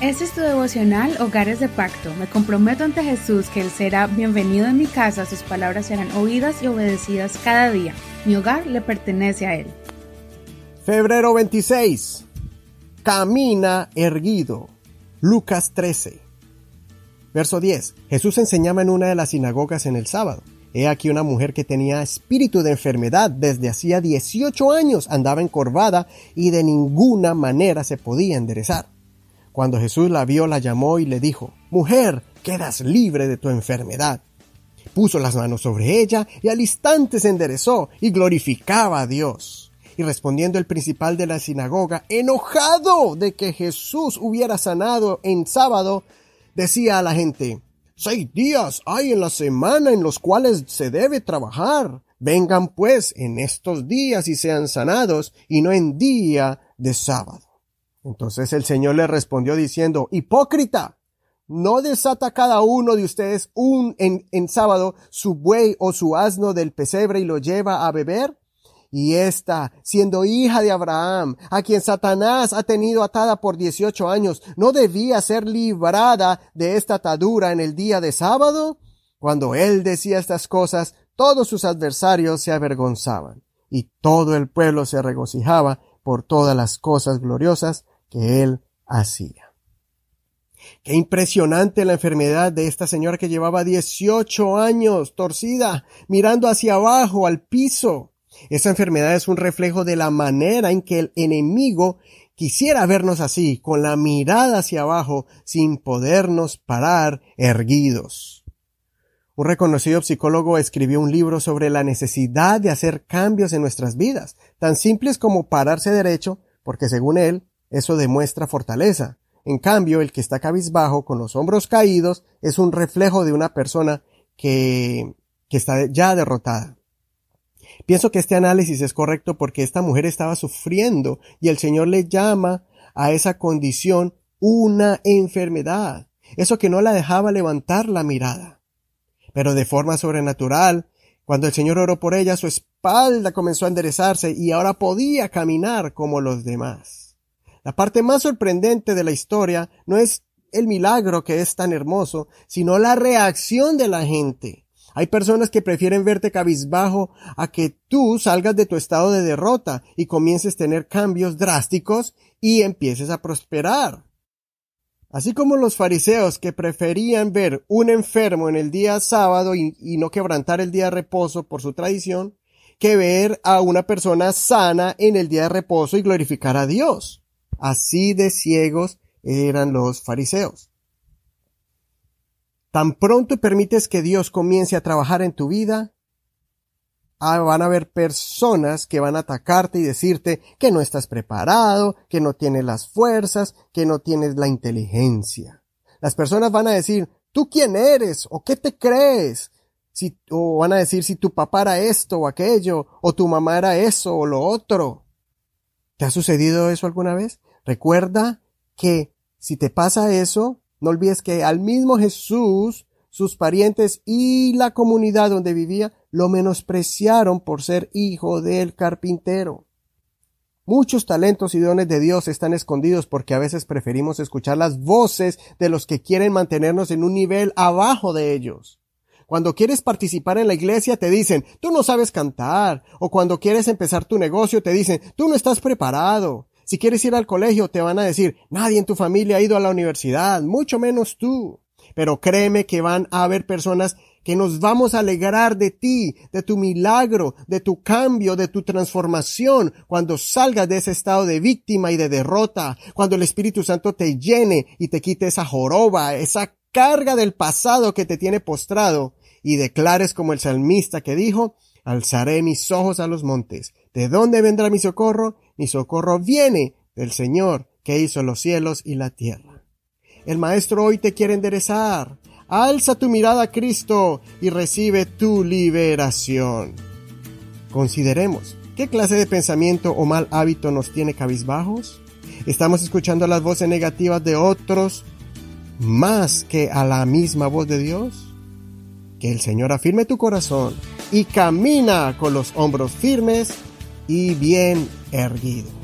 Este es tu devocional Hogares de Pacto. Me comprometo ante Jesús que Él será bienvenido en mi casa, sus palabras serán oídas y obedecidas cada día. Mi hogar le pertenece a Él. Febrero 26. Camina erguido. Lucas 13. Verso 10. Jesús enseñaba en una de las sinagogas en el sábado. He aquí una mujer que tenía espíritu de enfermedad desde hacía 18 años, andaba encorvada y de ninguna manera se podía enderezar. Cuando Jesús la vio, la llamó y le dijo, Mujer, quedas libre de tu enfermedad. Puso las manos sobre ella y al instante se enderezó y glorificaba a Dios. Y respondiendo el principal de la sinagoga, enojado de que Jesús hubiera sanado en sábado, decía a la gente, Seis días hay en la semana en los cuales se debe trabajar. Vengan pues en estos días y sean sanados, y no en día de sábado. Entonces el Señor le respondió diciendo, Hipócrita, ¿no desata cada uno de ustedes un en, en sábado su buey o su asno del pesebre y lo lleva a beber? Y esta, siendo hija de Abraham, a quien Satanás ha tenido atada por dieciocho años, ¿no debía ser librada de esta atadura en el día de sábado? Cuando él decía estas cosas, todos sus adversarios se avergonzaban, y todo el pueblo se regocijaba por todas las cosas gloriosas que él hacía. Qué impresionante la enfermedad de esta señora que llevaba dieciocho años torcida, mirando hacia abajo, al piso. Esa enfermedad es un reflejo de la manera en que el enemigo quisiera vernos así, con la mirada hacia abajo, sin podernos parar erguidos. Un reconocido psicólogo escribió un libro sobre la necesidad de hacer cambios en nuestras vidas, tan simples como pararse derecho, porque según él, eso demuestra fortaleza. En cambio, el que está cabizbajo, con los hombros caídos, es un reflejo de una persona que, que está ya derrotada. Pienso que este análisis es correcto porque esta mujer estaba sufriendo y el Señor le llama a esa condición una enfermedad, eso que no la dejaba levantar la mirada. Pero de forma sobrenatural, cuando el Señor oró por ella, su espalda comenzó a enderezarse y ahora podía caminar como los demás. La parte más sorprendente de la historia no es el milagro que es tan hermoso, sino la reacción de la gente. Hay personas que prefieren verte cabizbajo a que tú salgas de tu estado de derrota y comiences a tener cambios drásticos y empieces a prosperar. Así como los fariseos que preferían ver un enfermo en el día sábado y, no quebrantar el día de reposo por su tradición, que ver a una persona sana en el día de reposo y glorificar a Dios. Así de ciegos eran los fariseos. Tan pronto permites que Dios comience a trabajar en tu vida, ah, van a haber personas que van a atacarte y decirte que no estás preparado, que no tienes las fuerzas, que no tienes la inteligencia. Las personas van a decir, ¿tú quién eres? ¿O qué te crees? Si, o van a decir si tu papá era esto o aquello, o tu mamá era eso o lo otro. ¿Te ha sucedido eso alguna vez? Recuerda que si te pasa eso, no olvides que al mismo Jesús, sus parientes y la comunidad donde vivía lo menospreciaron por ser hijo del carpintero. Muchos talentos y dones de Dios están escondidos porque a veces preferimos escuchar las voces de los que quieren mantenernos en un nivel abajo de ellos. Cuando quieres participar en la iglesia te dicen, tú no sabes cantar, o cuando quieres empezar tu negocio te dicen, tú no estás preparado, si quieres ir al colegio, te van a decir, nadie en tu familia ha ido a la universidad, mucho menos tú. Pero créeme que van a haber personas que nos vamos a alegrar de ti, de tu milagro, de tu cambio, de tu transformación, cuando salgas de ese estado de víctima y de derrota, cuando el Espíritu Santo te llene y te quite esa joroba, esa carga del pasado que te tiene postrado, y declares como el salmista que dijo, alzaré mis ojos a los montes. ¿De dónde vendrá mi socorro? Mi socorro viene del Señor que hizo los cielos y la tierra. El Maestro hoy te quiere enderezar. Alza tu mirada a Cristo y recibe tu liberación. Consideremos, ¿qué clase de pensamiento o mal hábito nos tiene cabizbajos? ¿Estamos escuchando las voces negativas de otros más que a la misma voz de Dios? Que el Señor afirme tu corazón y camina con los hombros firmes y bien erguido.